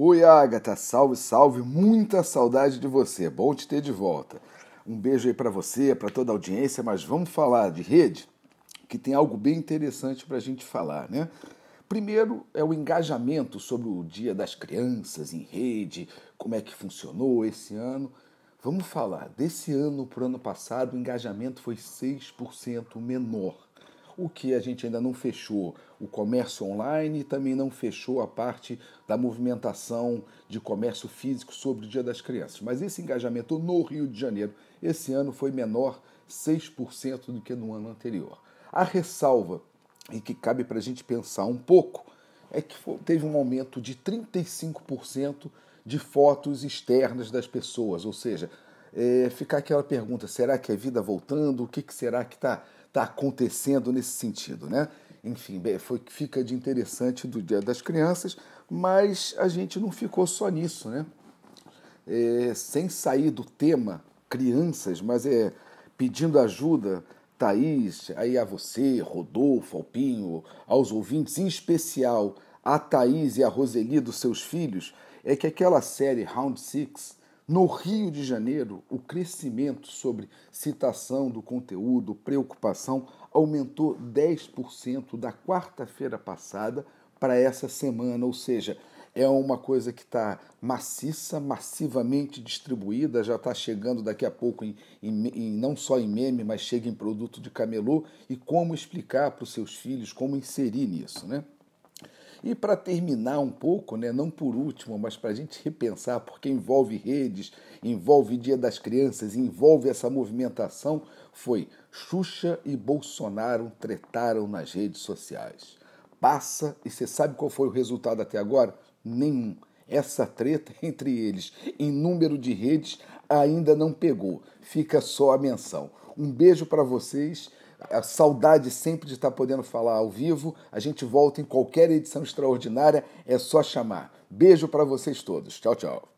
Oi, Agatha, salve, salve, muita saudade de você, bom te ter de volta. Um beijo aí para você, para toda a audiência, mas vamos falar de rede, que tem algo bem interessante para a gente falar, né? Primeiro é o engajamento sobre o Dia das Crianças em rede, como é que funcionou esse ano. Vamos falar, desse ano para o ano passado, o engajamento foi 6% menor o que a gente ainda não fechou o comércio online e também não fechou a parte da movimentação de comércio físico sobre o Dia das Crianças. Mas esse engajamento no Rio de Janeiro esse ano foi menor 6% do que no ano anterior. A ressalva, e que cabe para a gente pensar um pouco, é que teve um aumento de 35% de fotos externas das pessoas, ou seja, é, ficar aquela pergunta: será que é vida voltando? O que, que será que está tá acontecendo nesse sentido, né? Enfim, foi fica de interessante do Dia das Crianças, mas a gente não ficou só nisso, né? É, sem sair do tema crianças, mas é pedindo ajuda, Thaís, aí a você, Rodolfo, Alpinho, aos ouvintes, em especial a Thaís e a Roseli dos seus filhos, é que aquela série Round Six no Rio de Janeiro, o crescimento sobre citação do conteúdo, preocupação, aumentou 10% da quarta-feira passada para essa semana, ou seja, é uma coisa que está maciça, massivamente distribuída, já está chegando daqui a pouco em, em, em, não só em meme, mas chega em produto de camelô. E como explicar para os seus filhos, como inserir nisso, né? E para terminar um pouco, né, não por último, mas para a gente repensar, porque envolve redes, envolve Dia das Crianças, envolve essa movimentação, foi Xuxa e Bolsonaro tretaram nas redes sociais. Passa, e você sabe qual foi o resultado até agora? Nenhum. Essa treta entre eles em número de redes ainda não pegou. Fica só a menção. Um beijo para vocês a saudade sempre de estar podendo falar ao vivo. A gente volta em qualquer edição extraordinária, é só chamar. Beijo para vocês todos. Tchau, tchau.